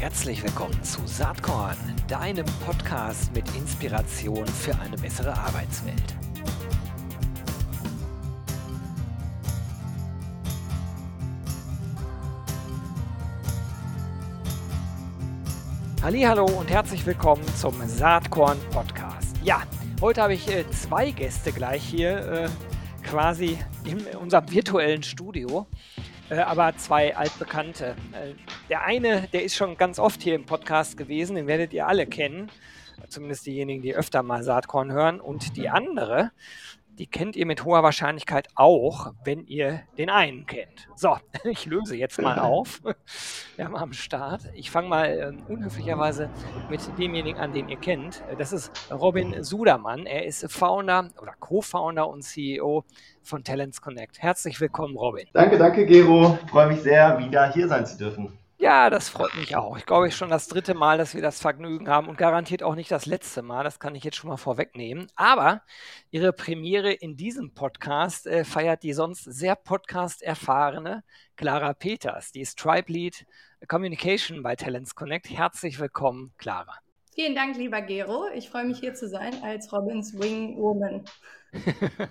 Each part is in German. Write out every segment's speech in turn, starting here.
Herzlich willkommen zu Saatkorn, deinem Podcast mit Inspiration für eine bessere Arbeitswelt. Hallo und herzlich willkommen zum Saatkorn Podcast. Ja, heute habe ich äh, zwei Gäste gleich hier äh, quasi in unserem virtuellen Studio. Äh, aber zwei altbekannte. Der eine, der ist schon ganz oft hier im Podcast gewesen, den werdet ihr alle kennen. Zumindest diejenigen, die öfter mal Saatkorn hören. Und die andere, die kennt ihr mit hoher Wahrscheinlichkeit auch, wenn ihr den einen kennt. So, ich löse jetzt mal auf. Wir haben am Start. Ich fange mal äh, unhöflicherweise mit demjenigen an, den ihr kennt. Das ist Robin Sudermann. Er ist Founder oder Co-Founder und CEO von Talents Connect. Herzlich willkommen, Robin. Danke, danke, Gero. Freue mich sehr, wieder hier sein zu dürfen. Ja, das freut mich auch. Ich glaube, ich schon das dritte Mal, dass wir das Vergnügen haben und garantiert auch nicht das letzte Mal. Das kann ich jetzt schon mal vorwegnehmen. Aber Ihre Premiere in diesem Podcast äh, feiert die sonst sehr Podcast-erfahrene Clara Peters. Die ist Tribe Lead Communication bei Talents Connect. Herzlich willkommen, Clara. Vielen Dank, lieber Gero. Ich freue mich hier zu sein als Robins Wing Woman.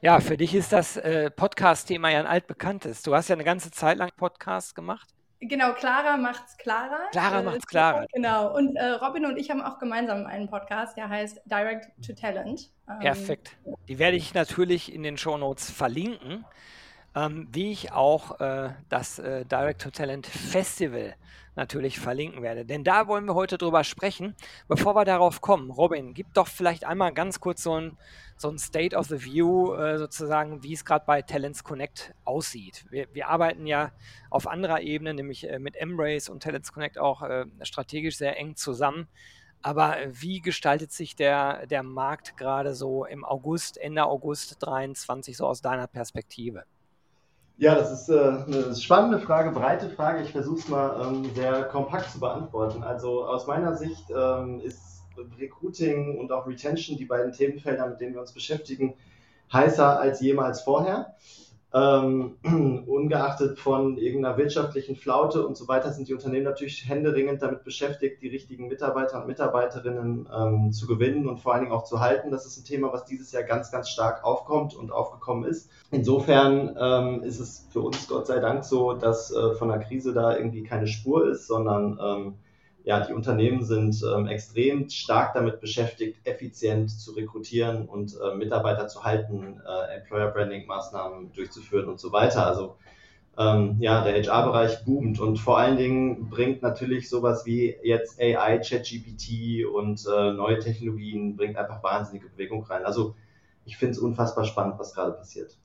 ja, für dich ist das äh, Podcast-Thema ja ein altbekanntes. Du hast ja eine ganze Zeit lang Podcast gemacht. Genau, Clara macht's Clara. Clara äh, macht's Clara. Genau. Und äh, Robin und ich haben auch gemeinsam einen Podcast, der heißt Direct to Talent. Ähm, Perfekt. Die werde ich natürlich in den Show Notes verlinken, ähm, wie ich auch äh, das äh, Direct to Talent Festival natürlich verlinken werde. Denn da wollen wir heute drüber sprechen. Bevor wir darauf kommen, Robin, gib doch vielleicht einmal ganz kurz so ein, so ein State of the View, äh, sozusagen, wie es gerade bei Talents Connect aussieht. Wir, wir, arbeiten ja auf anderer Ebene, nämlich äh, mit Embrace und Talents Connect auch äh, strategisch sehr eng zusammen. Aber wie gestaltet sich der, der Markt gerade so im August, Ende August 23, so aus deiner Perspektive? Ja, das ist äh, eine spannende Frage, breite Frage. Ich versuche es mal ähm, sehr kompakt zu beantworten. Also aus meiner Sicht ähm, ist Recruiting und auch Retention, die beiden Themenfelder, mit denen wir uns beschäftigen, heißer als jemals vorher. Ähm, ungeachtet von irgendeiner wirtschaftlichen Flaute und so weiter sind die Unternehmen natürlich händeringend damit beschäftigt, die richtigen Mitarbeiter und Mitarbeiterinnen ähm, zu gewinnen und vor allen Dingen auch zu halten. Das ist ein Thema, was dieses Jahr ganz, ganz stark aufkommt und aufgekommen ist. Insofern ähm, ist es für uns Gott sei Dank so, dass äh, von der Krise da irgendwie keine Spur ist, sondern ähm, ja, die Unternehmen sind ähm, extrem stark damit beschäftigt, effizient zu rekrutieren und äh, Mitarbeiter zu halten, äh, Employer Branding Maßnahmen durchzuführen und so weiter. Also ähm, ja, der HR-Bereich boomt und vor allen Dingen bringt natürlich sowas wie jetzt AI, ChatGPT und äh, neue Technologien bringt einfach wahnsinnige Bewegung rein. Also ich finde es unfassbar spannend, was gerade passiert.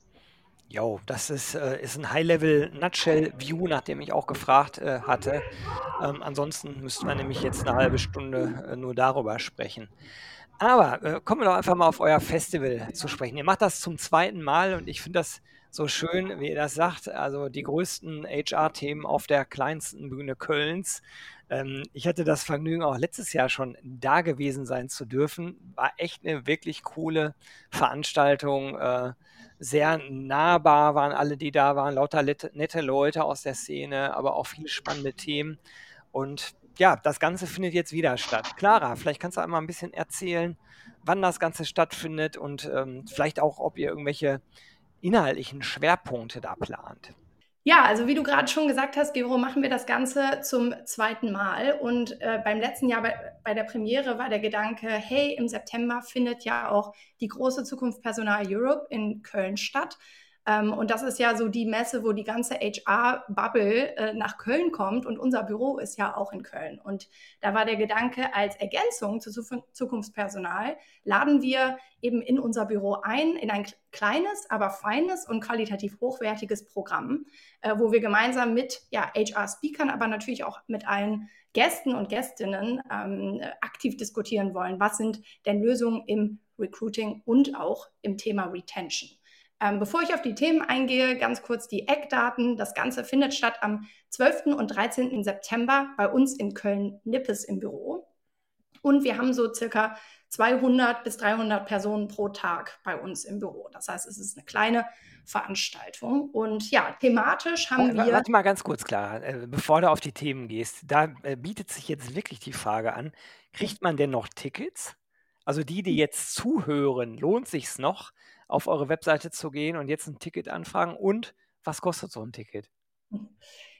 Jo, das ist, äh, ist ein High-Level-Nutshell-View, nach dem ich auch gefragt äh, hatte. Ähm, ansonsten müssten wir nämlich jetzt eine halbe Stunde äh, nur darüber sprechen. Aber äh, kommen wir doch einfach mal auf euer Festival zu sprechen. Ihr macht das zum zweiten Mal und ich finde das so schön, wie ihr das sagt. Also die größten HR-Themen auf der kleinsten Bühne Kölns. Ähm, ich hatte das Vergnügen, auch letztes Jahr schon da gewesen sein zu dürfen. War echt eine wirklich coole Veranstaltung. Äh, sehr nahbar waren alle, die da waren, lauter nette Leute aus der Szene, aber auch viele spannende Themen. Und ja, das Ganze findet jetzt wieder statt. Clara, vielleicht kannst du einmal ein bisschen erzählen, wann das Ganze stattfindet und ähm, vielleicht auch, ob ihr irgendwelche inhaltlichen Schwerpunkte da plant. Ja, also wie du gerade schon gesagt hast, Gero, machen wir das Ganze zum zweiten Mal. Und äh, beim letzten Jahr bei, bei, der Premiere war der Gedanke, hey, im September findet ja auch die große Zukunft Personal Europe in Köln statt. Ähm, und das ist ja so die Messe, wo die ganze HR-Bubble äh, nach Köln kommt und unser Büro ist ja auch in Köln. Und da war der Gedanke, als Ergänzung zu Zukunftspersonal laden wir eben in unser Büro ein, in ein kleines, aber feines und qualitativ hochwertiges Programm, äh, wo wir gemeinsam mit ja, HR-Speakern, aber natürlich auch mit allen Gästen und Gästinnen ähm, aktiv diskutieren wollen. Was sind denn Lösungen im Recruiting und auch im Thema Retention? Ähm, bevor ich auf die Themen eingehe, ganz kurz die Eckdaten. Das Ganze findet statt am 12. und 13. September bei uns in Köln-Nippes im Büro. Und wir haben so circa 200 bis 300 Personen pro Tag bei uns im Büro. Das heißt, es ist eine kleine Veranstaltung. Und ja, thematisch haben wir. Warte mal ganz kurz, klar, äh, bevor du auf die Themen gehst. Da äh, bietet sich jetzt wirklich die Frage an: Kriegt man denn noch Tickets? Also die, die jetzt zuhören, lohnt sich es noch, auf eure Webseite zu gehen und jetzt ein Ticket anfragen? Und was kostet so ein Ticket?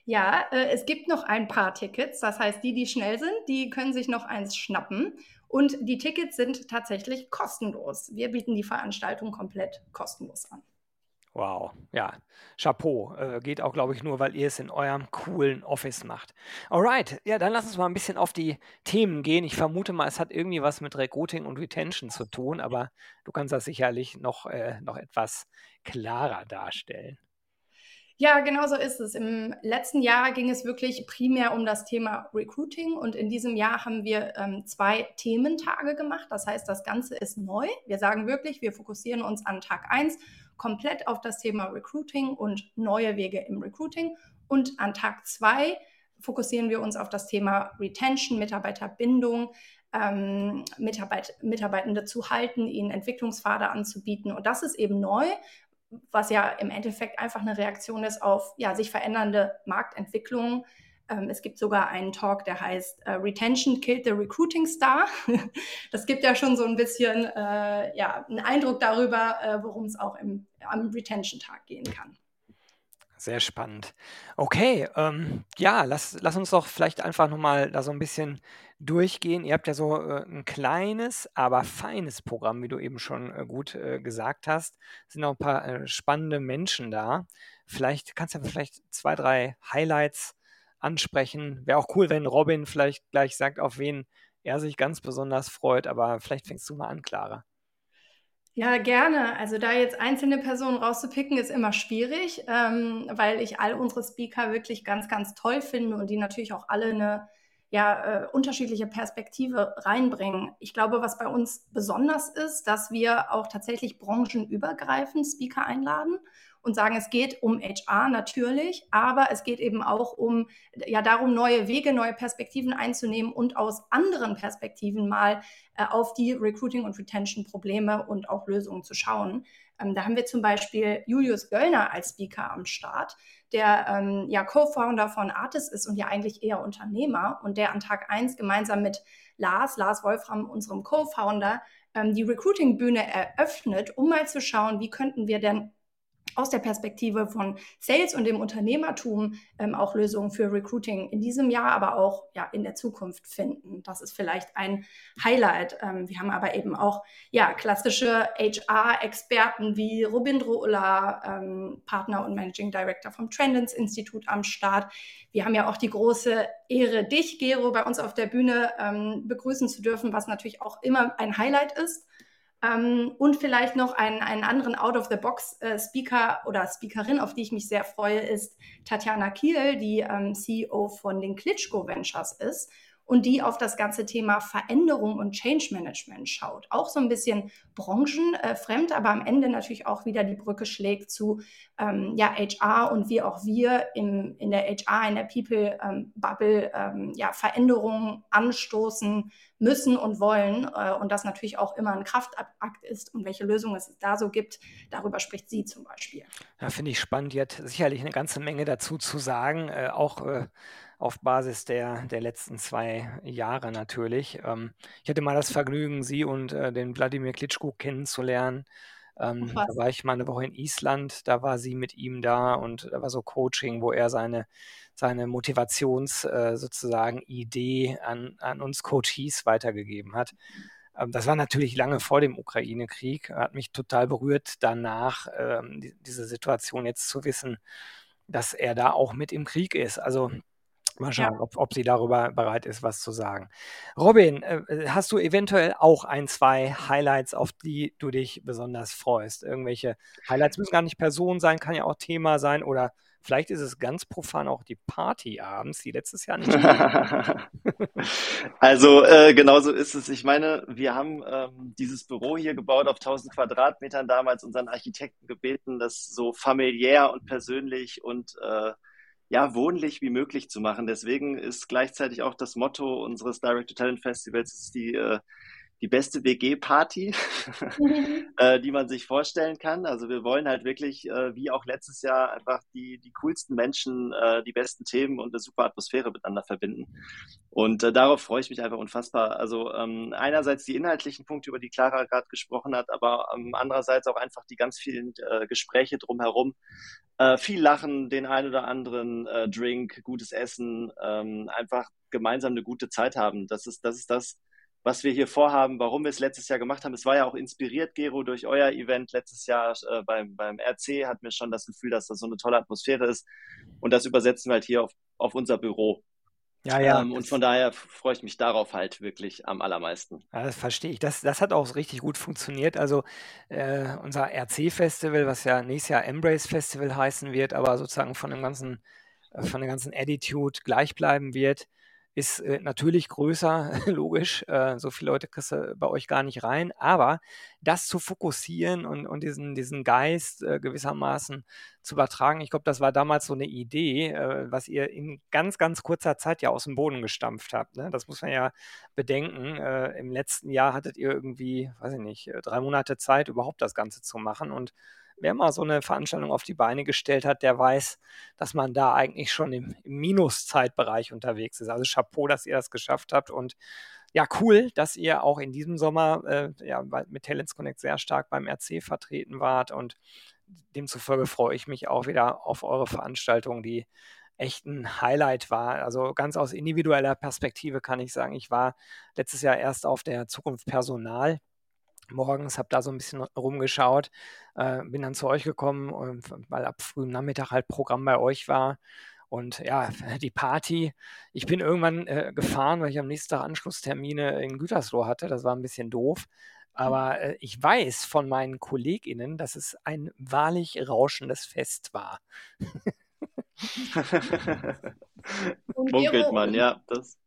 Ja, äh, es gibt noch ein paar Tickets. Das heißt, die, die schnell sind, die können sich noch eins schnappen. Und die Tickets sind tatsächlich kostenlos. Wir bieten die Veranstaltung komplett kostenlos an. Wow, ja, Chapeau. Äh, geht auch, glaube ich, nur, weil ihr es in eurem coolen Office macht. Alright, ja, dann lass uns mal ein bisschen auf die Themen gehen. Ich vermute mal, es hat irgendwie was mit Recruiting und Retention zu tun, aber du kannst das sicherlich noch, äh, noch etwas klarer darstellen. Ja, genau so ist es. Im letzten Jahr ging es wirklich primär um das Thema Recruiting und in diesem Jahr haben wir ähm, zwei Thementage gemacht. Das heißt, das Ganze ist neu. Wir sagen wirklich, wir fokussieren uns an Tag 1 komplett auf das Thema Recruiting und neue Wege im Recruiting und an Tag 2 fokussieren wir uns auf das Thema Retention, Mitarbeiterbindung, ähm, Mitarbeit Mitarbeitende zu halten, ihnen Entwicklungspfade anzubieten. Und das ist eben neu, was ja im Endeffekt einfach eine Reaktion ist auf ja, sich verändernde Marktentwicklungen. Ähm, es gibt sogar einen Talk, der heißt äh, Retention Killed the Recruiting Star. das gibt ja schon so ein bisschen äh, ja, einen Eindruck darüber, äh, worum es auch im, am Retention-Tag gehen kann. Sehr spannend. Okay, ähm, ja, lass, lass uns doch vielleicht einfach nochmal da so ein bisschen durchgehen. Ihr habt ja so äh, ein kleines, aber feines Programm, wie du eben schon äh, gut äh, gesagt hast. Es sind auch ein paar äh, spannende Menschen da. Vielleicht kannst du vielleicht zwei, drei Highlights ansprechen. Wäre auch cool, wenn Robin vielleicht gleich sagt, auf wen er sich ganz besonders freut, aber vielleicht fängst du mal an, Clara. Ja, gerne. Also da jetzt einzelne Personen rauszupicken, ist immer schwierig, ähm, weil ich all unsere Speaker wirklich ganz, ganz toll finde und die natürlich auch alle eine ja, äh, unterschiedliche Perspektive reinbringen. Ich glaube, was bei uns besonders ist, dass wir auch tatsächlich branchenübergreifend Speaker einladen und sagen, es geht um HR natürlich, aber es geht eben auch um ja darum, neue Wege, neue Perspektiven einzunehmen und aus anderen Perspektiven mal äh, auf die Recruiting- und Retention-Probleme und auch Lösungen zu schauen. Ähm, da haben wir zum Beispiel Julius Göllner als Speaker am Start, der ähm, ja Co-Founder von Artis ist und ja eigentlich eher Unternehmer und der an Tag 1 gemeinsam mit Lars, Lars Wolfram, unserem Co-Founder, ähm, die Recruiting-Bühne eröffnet, um mal zu schauen, wie könnten wir denn aus der Perspektive von Sales und dem Unternehmertum ähm, auch Lösungen für Recruiting in diesem Jahr, aber auch ja, in der Zukunft finden. Das ist vielleicht ein Highlight. Ähm, wir haben aber eben auch ja, klassische HR-Experten wie Robindro Ulla, ähm, Partner und Managing Director vom Trendens Institut am Start. Wir haben ja auch die große Ehre, dich, Gero, bei uns auf der Bühne ähm, begrüßen zu dürfen, was natürlich auch immer ein Highlight ist. Ähm, und vielleicht noch einen, einen anderen Out-of-the-Box-Speaker äh, oder Speakerin, auf die ich mich sehr freue, ist Tatjana Kiel, die ähm, CEO von den Klitschko Ventures ist und die auf das ganze Thema Veränderung und Change Management schaut. Auch so ein bisschen branchenfremd, aber am Ende natürlich auch wieder die Brücke schlägt zu ähm, ja, HR und wie auch wir im, in der HR, in der People-Bubble ähm, ja, Veränderungen anstoßen müssen und wollen äh, und das natürlich auch immer ein Kraftakt ist und welche Lösungen es da so gibt, darüber spricht sie zum Beispiel. Ja, finde ich spannend. Die hat sicherlich eine ganze Menge dazu zu sagen, äh, auch äh, auf Basis der, der letzten zwei Jahre natürlich. Ähm, ich hatte mal das Vergnügen, Sie und äh, den Wladimir Klitschko kennenzulernen. Ähm, da war ich mal eine Woche in Island, da war sie mit ihm da und da war so Coaching, wo er seine, seine Motivations äh, sozusagen Idee an, an uns Coaches weitergegeben hat. Ähm, das war natürlich lange vor dem Ukraine-Krieg, hat mich total berührt danach, ähm, die, diese Situation jetzt zu wissen, dass er da auch mit im Krieg ist. Also Mal schauen, ja. ob, ob sie darüber bereit ist, was zu sagen. Robin, äh, hast du eventuell auch ein, zwei Highlights, auf die du dich besonders freust? Irgendwelche Highlights müssen gar nicht Person sein, kann ja auch Thema sein oder vielleicht ist es ganz profan auch die Party abends, die letztes Jahr nicht. also äh, genau so ist es. Ich meine, wir haben ähm, dieses Büro hier gebaut auf 1000 Quadratmetern damals unseren Architekten gebeten, das so familiär und persönlich und äh, ja, wohnlich wie möglich zu machen. Deswegen ist gleichzeitig auch das Motto unseres Direct to Talent Festivals die, äh, die beste WG-Party, mhm. äh, die man sich vorstellen kann. Also wir wollen halt wirklich, äh, wie auch letztes Jahr, einfach die, die coolsten Menschen, äh, die besten Themen und eine super Atmosphäre miteinander verbinden. Und äh, darauf freue ich mich einfach unfassbar. Also ähm, einerseits die inhaltlichen Punkte, über die Clara gerade gesprochen hat, aber ähm, andererseits auch einfach die ganz vielen äh, Gespräche drumherum. Äh, viel Lachen, den ein oder anderen äh, Drink, gutes Essen, ähm, einfach gemeinsam eine gute Zeit haben. Das ist, das ist das, was wir hier vorhaben, warum wir es letztes Jahr gemacht haben. Es war ja auch inspiriert, Gero, durch euer Event letztes Jahr äh, beim, beim RC, hatten wir schon das Gefühl, dass das so eine tolle Atmosphäre ist. Und das übersetzen wir halt hier auf, auf unser Büro. Ja, ja. Ähm, und von daher freue ich mich darauf halt wirklich am allermeisten. Ja, das verstehe ich. Das, das hat auch richtig gut funktioniert. Also äh, unser RC-Festival, was ja nächstes Jahr Embrace Festival heißen wird, aber sozusagen von dem ganzen, äh, von der ganzen Attitude gleich bleiben wird, ist äh, natürlich größer, logisch. Äh, so viele Leute kriegst du bei euch gar nicht rein. Aber das zu fokussieren und, und diesen, diesen Geist äh, gewissermaßen zu übertragen, ich glaube, das war damals so eine Idee, äh, was ihr in ganz, ganz kurzer Zeit ja aus dem Boden gestampft habt. Ne? Das muss man ja bedenken. Äh, Im letzten Jahr hattet ihr irgendwie, weiß ich nicht, äh, drei Monate Zeit, überhaupt das Ganze zu machen. Und wer mal so eine Veranstaltung auf die Beine gestellt hat, der weiß, dass man da eigentlich schon im, im Minuszeitbereich unterwegs ist. Also Chapeau, dass ihr das geschafft habt und ja, cool, dass ihr auch in diesem Sommer äh, ja, mit Talents Connect sehr stark beim RC vertreten wart und demzufolge freue ich mich auch wieder auf eure Veranstaltung, die echt ein Highlight war. Also ganz aus individueller Perspektive kann ich sagen, ich war letztes Jahr erst auf der Zukunft Personal morgens, habe da so ein bisschen rumgeschaut, äh, bin dann zu euch gekommen, weil ab frühem Nachmittag halt Programm bei euch war. Und ja, die Party. Ich bin irgendwann äh, gefahren, weil ich am nächsten Tag Anschlusstermine in Gütersloh hatte. Das war ein bisschen doof. Aber äh, ich weiß von meinen KollegInnen, dass es ein wahrlich rauschendes Fest war. Munkelt man, ja. Das.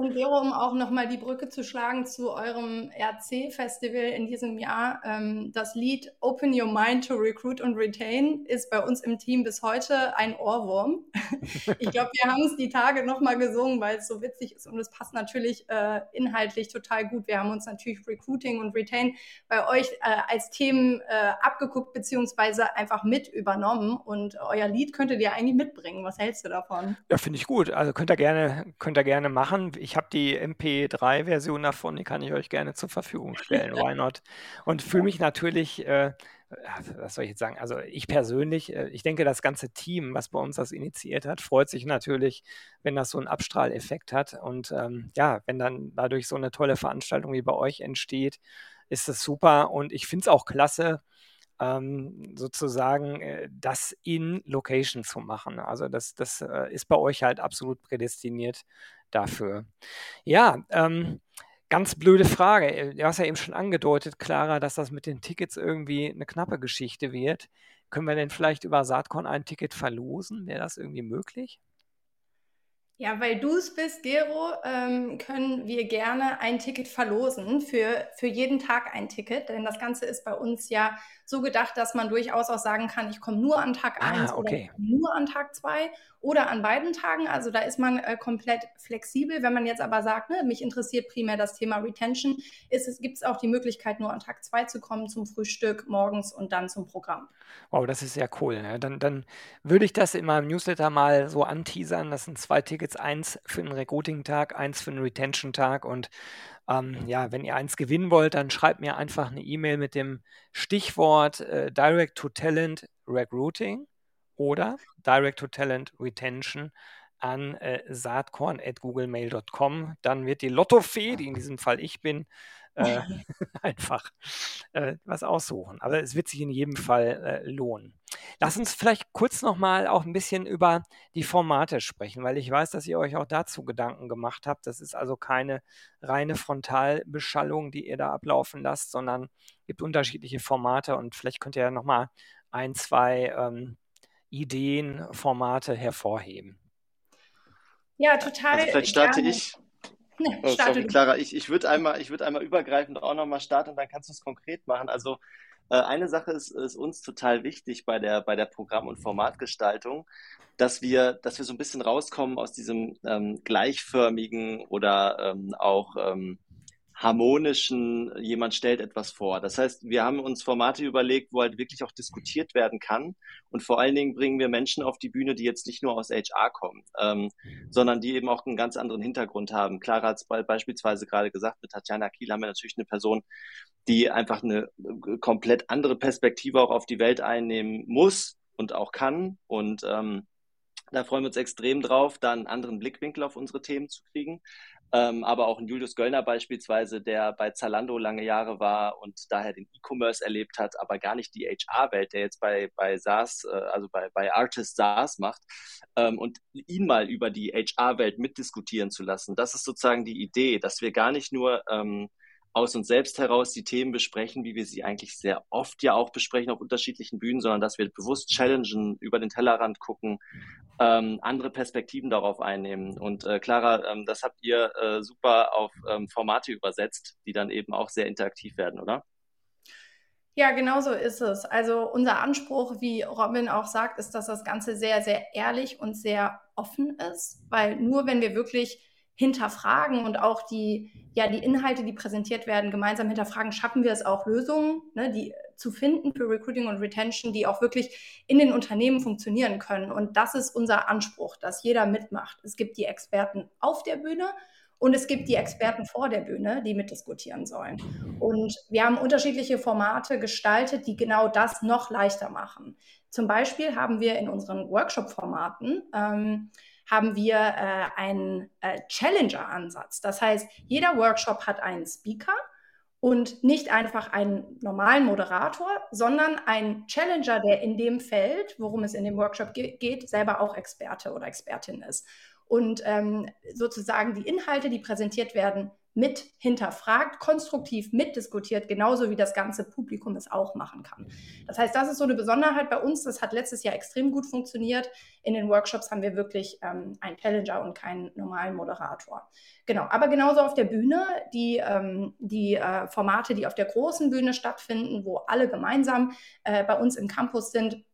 Und Vero, um auch nochmal die Brücke zu schlagen zu eurem RC-Festival in diesem Jahr, ähm, das Lied Open Your Mind to Recruit and Retain ist bei uns im Team bis heute ein Ohrwurm. ich glaube, wir haben es die Tage nochmal gesungen, weil es so witzig ist und es passt natürlich äh, inhaltlich total gut. Wir haben uns natürlich Recruiting und Retain bei euch äh, als Themen äh, abgeguckt beziehungsweise einfach mit übernommen und euer Lied könntet ihr eigentlich mitbringen. Was hältst du davon? Ja, finde ich gut. Also könnt ihr gerne, könnt ihr gerne machen. Ich ich habe die MP3-Version davon, die kann ich euch gerne zur Verfügung stellen. Why not? Und fühle mich natürlich, äh, was soll ich jetzt sagen? Also ich persönlich, äh, ich denke, das ganze Team, was bei uns das initiiert hat, freut sich natürlich, wenn das so einen Abstrahleffekt hat. Und ähm, ja, wenn dann dadurch so eine tolle Veranstaltung wie bei euch entsteht, ist das super. Und ich finde es auch klasse, ähm, sozusagen äh, das in Location zu machen. Also das, das äh, ist bei euch halt absolut prädestiniert dafür. Ja, ähm, ganz blöde Frage. Äh, du hast ja eben schon angedeutet, Clara, dass das mit den Tickets irgendwie eine knappe Geschichte wird. Können wir denn vielleicht über Saatkorn ein Ticket verlosen? Wäre das irgendwie möglich? Ja, weil du es bist, Gero, ähm, können wir gerne ein Ticket verlosen für, für jeden Tag ein Ticket. Denn das Ganze ist bei uns ja so gedacht, dass man durchaus auch sagen kann, ich komme nur an Tag 1 ah, okay. oder nur an Tag 2 oder an beiden Tagen. Also da ist man äh, komplett flexibel. Wenn man jetzt aber sagt, ne, mich interessiert primär das Thema Retention, gibt es auch die Möglichkeit, nur an Tag 2 zu kommen zum Frühstück morgens und dann zum Programm. Wow, das ist sehr cool. Ne? Dann, dann würde ich das in meinem Newsletter mal so anteasern. Das sind zwei Tickets, eins für den Recruiting-Tag, eins für den Retention-Tag und ähm, ja, wenn ihr eins gewinnen wollt, dann schreibt mir einfach eine E-Mail mit dem Stichwort äh, Direct to Talent Recruiting oder Direct to Talent Retention an äh, saatkorn.googlemail.com. Dann wird die Lottofee, die in diesem Fall ich bin, äh, einfach äh, was aussuchen. Aber es wird sich in jedem Fall äh, lohnen. Lass uns vielleicht kurz nochmal auch ein bisschen über die Formate sprechen, weil ich weiß, dass ihr euch auch dazu Gedanken gemacht habt. Das ist also keine reine Frontalbeschallung, die ihr da ablaufen lasst, sondern gibt unterschiedliche Formate und vielleicht könnt ihr ja nochmal ein, zwei ähm, Ideen, Formate hervorheben. Ja, total. Also vielleicht starte gerne. ich. Nee, oh, sorry, Clara, ich, ich würde einmal, würd einmal übergreifend auch nochmal starten und dann kannst du es konkret machen. Also äh, eine Sache ist, ist, uns total wichtig bei der, bei der Programm- und Formatgestaltung, dass wir, dass wir so ein bisschen rauskommen aus diesem ähm, gleichförmigen oder ähm, auch ähm, harmonischen, jemand stellt etwas vor. Das heißt, wir haben uns Formate überlegt, wo halt wirklich auch diskutiert werden kann. Und vor allen Dingen bringen wir Menschen auf die Bühne, die jetzt nicht nur aus HR kommen, ähm, sondern die eben auch einen ganz anderen Hintergrund haben. Clara hat es beispielsweise gerade gesagt, mit Tatjana Kiel haben wir natürlich eine Person, die einfach eine äh, komplett andere Perspektive auch auf die Welt einnehmen muss und auch kann. Und ähm, da freuen wir uns extrem drauf, da einen anderen Blickwinkel auf unsere Themen zu kriegen ähm, aber auch ein Julius Göllner beispielsweise, der bei Zalando lange Jahre war und daher den E-Commerce erlebt hat, aber gar nicht die HR-Welt, der jetzt bei, bei SaaS, äh, also bei, bei Artist SaaS macht ähm, und ihn mal über die HR-Welt mitdiskutieren zu lassen. Das ist sozusagen die Idee, dass wir gar nicht nur ähm, aus uns selbst heraus die Themen besprechen, wie wir sie eigentlich sehr oft ja auch besprechen auf unterschiedlichen Bühnen, sondern dass wir bewusst challengen, über den Tellerrand gucken, ähm, andere Perspektiven darauf einnehmen. Und äh, Clara, ähm, das habt ihr äh, super auf ähm, Formate übersetzt, die dann eben auch sehr interaktiv werden, oder? Ja, genau so ist es. Also unser Anspruch, wie Robin auch sagt, ist, dass das Ganze sehr, sehr ehrlich und sehr offen ist, weil nur wenn wir wirklich hinterfragen und auch die, ja, die Inhalte, die präsentiert werden, gemeinsam hinterfragen, schaffen wir es auch, Lösungen ne, die, zu finden für Recruiting und Retention, die auch wirklich in den Unternehmen funktionieren können. Und das ist unser Anspruch, dass jeder mitmacht. Es gibt die Experten auf der Bühne und es gibt die Experten vor der Bühne, die mitdiskutieren sollen. Und wir haben unterschiedliche Formate gestaltet, die genau das noch leichter machen. Zum Beispiel haben wir in unseren Workshop-Formaten ähm, haben wir äh, einen äh, Challenger-Ansatz. Das heißt, jeder Workshop hat einen Speaker und nicht einfach einen normalen Moderator, sondern einen Challenger, der in dem Feld, worum es in dem Workshop ge geht, selber auch Experte oder Expertin ist. Und ähm, sozusagen die Inhalte, die präsentiert werden, mit hinterfragt, konstruktiv mitdiskutiert, genauso wie das ganze Publikum es auch machen kann. Das heißt, das ist so eine Besonderheit bei uns. Das hat letztes Jahr extrem gut funktioniert. In den Workshops haben wir wirklich ähm, einen Challenger und keinen normalen Moderator. Genau, aber genauso auf der Bühne, die, ähm, die äh, Formate, die auf der großen Bühne stattfinden, wo alle gemeinsam äh, bei uns im Campus sind,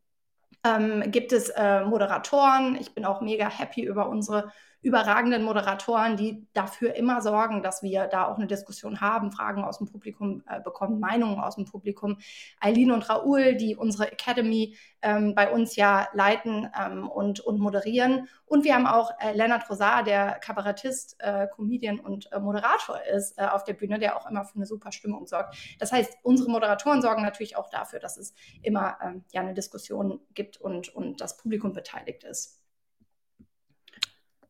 ähm, gibt es äh, Moderatoren. Ich bin auch mega happy über unsere überragenden Moderatoren, die dafür immer sorgen, dass wir da auch eine Diskussion haben, Fragen aus dem Publikum äh, bekommen, Meinungen aus dem Publikum. Eileen und Raoul, die unsere Academy ähm, bei uns ja leiten ähm, und, und moderieren. Und wir haben auch äh, Lennart Rosar, der Kabarettist, äh, Comedian und äh, Moderator ist äh, auf der Bühne, der auch immer für eine super Stimmung sorgt. Das heißt, unsere Moderatoren sorgen natürlich auch dafür, dass es immer ähm, ja, eine Diskussion gibt und, und das Publikum beteiligt ist.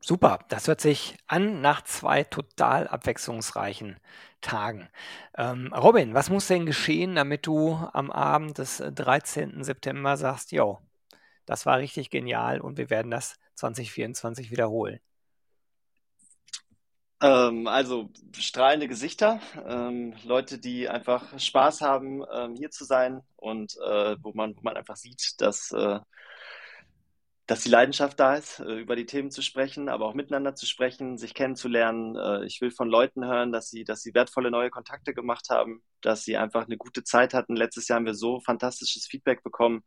Super, das hört sich an nach zwei total abwechslungsreichen Tagen. Ähm, Robin, was muss denn geschehen, damit du am Abend des 13. September sagst, jo, das war richtig genial und wir werden das 2024 wiederholen? Ähm, also strahlende Gesichter, ähm, Leute, die einfach Spaß haben, ähm, hier zu sein und äh, wo man, wo man einfach sieht, dass äh, dass die Leidenschaft da ist, äh, über die Themen zu sprechen, aber auch miteinander zu sprechen, sich kennenzulernen. Äh, ich will von Leuten hören, dass sie, dass sie wertvolle neue Kontakte gemacht haben, dass sie einfach eine gute Zeit hatten. Letztes Jahr haben wir so fantastisches Feedback bekommen.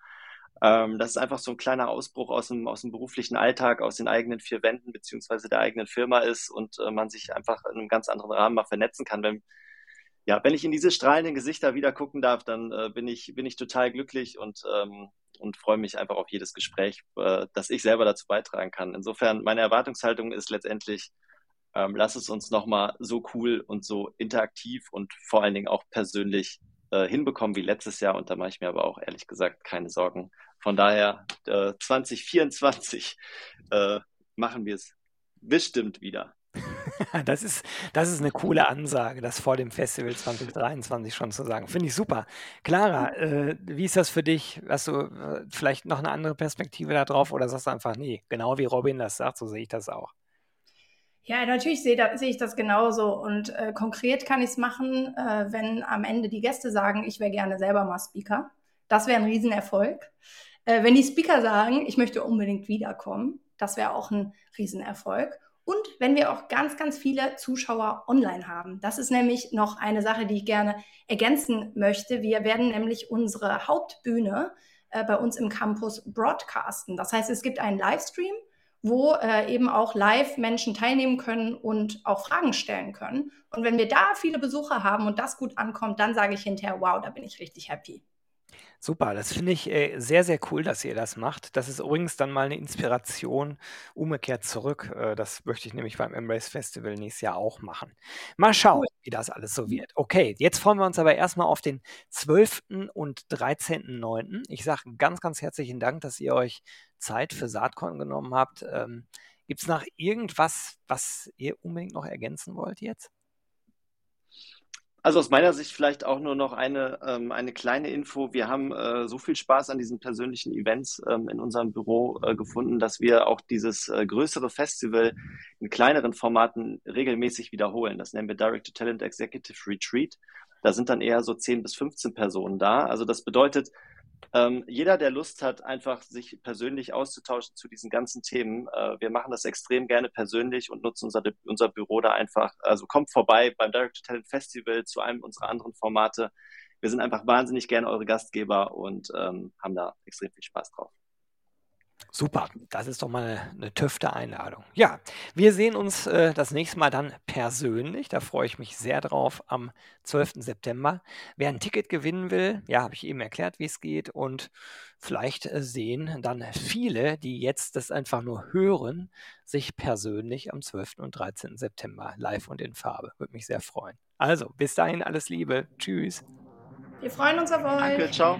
Ähm, das ist einfach so ein kleiner Ausbruch aus dem, aus dem beruflichen Alltag, aus den eigenen vier Wänden beziehungsweise der eigenen Firma ist und äh, man sich einfach in einem ganz anderen Rahmen mal vernetzen kann. Wenn, ja, wenn ich in diese strahlenden Gesichter wieder gucken darf, dann bin ich, bin ich total glücklich und ähm, und freue mich einfach auf jedes Gespräch, äh, das ich selber dazu beitragen kann. Insofern, meine Erwartungshaltung ist letztendlich, ähm, lass es uns nochmal so cool und so interaktiv und vor allen Dingen auch persönlich äh, hinbekommen wie letztes Jahr. Und da mache ich mir aber auch ehrlich gesagt keine Sorgen. Von daher, äh, 2024 äh, machen wir es bestimmt wieder. Das ist, das ist eine coole Ansage, das vor dem Festival 2023 schon zu sagen. Finde ich super. Clara, äh, wie ist das für dich? Hast du äh, vielleicht noch eine andere Perspektive da drauf oder sagst du einfach, nee, genau wie Robin das sagt, so sehe ich das auch? Ja, natürlich sehe, da, sehe ich das genauso. Und äh, konkret kann ich es machen, äh, wenn am Ende die Gäste sagen, ich wäre gerne selber mal Speaker. Das wäre ein Riesenerfolg. Äh, wenn die Speaker sagen, ich möchte unbedingt wiederkommen, das wäre auch ein Riesenerfolg. Und wenn wir auch ganz, ganz viele Zuschauer online haben. Das ist nämlich noch eine Sache, die ich gerne ergänzen möchte. Wir werden nämlich unsere Hauptbühne äh, bei uns im Campus broadcasten. Das heißt, es gibt einen Livestream wo äh, eben auch live Menschen teilnehmen können und auch Fragen stellen können. Und wenn wir da viele Besucher haben und das gut ankommt, dann sage ich hinterher, wow, da bin ich richtig happy. Super, das finde ich äh, sehr, sehr cool, dass ihr das macht. Das ist übrigens dann mal eine Inspiration umgekehrt zurück. Äh, das möchte ich nämlich beim Embrace Festival nächstes Jahr auch machen. Mal schauen, wie das alles so wird. Okay, jetzt freuen wir uns aber erstmal auf den 12. und 13.09. Ich sage ganz, ganz herzlichen Dank, dass ihr euch Zeit für Saatkorn genommen habt. Ähm, Gibt es noch irgendwas, was ihr unbedingt noch ergänzen wollt jetzt? Also aus meiner Sicht vielleicht auch nur noch eine, ähm, eine kleine Info. Wir haben äh, so viel Spaß an diesen persönlichen Events ähm, in unserem Büro äh, gefunden, dass wir auch dieses äh, größere Festival in kleineren Formaten regelmäßig wiederholen. Das nennen wir Direct to Talent Executive Retreat. Da sind dann eher so 10 bis 15 Personen da. Also das bedeutet, ähm, jeder, der Lust hat, einfach sich persönlich auszutauschen zu diesen ganzen Themen, äh, wir machen das extrem gerne persönlich und nutzen unser, unser Büro da einfach. Also kommt vorbei beim Direct to Talent Festival zu einem unserer anderen Formate. Wir sind einfach wahnsinnig gerne eure Gastgeber und ähm, haben da extrem viel Spaß drauf. Super, das ist doch mal eine, eine tüfte Einladung. Ja, wir sehen uns äh, das nächste Mal dann persönlich. Da freue ich mich sehr drauf am 12. September. Wer ein Ticket gewinnen will, ja, habe ich eben erklärt, wie es geht. Und vielleicht äh, sehen dann viele, die jetzt das einfach nur hören, sich persönlich am 12. und 13. September live und in Farbe. Würde mich sehr freuen. Also, bis dahin alles Liebe. Tschüss. Wir freuen uns auf euch. Danke, ciao.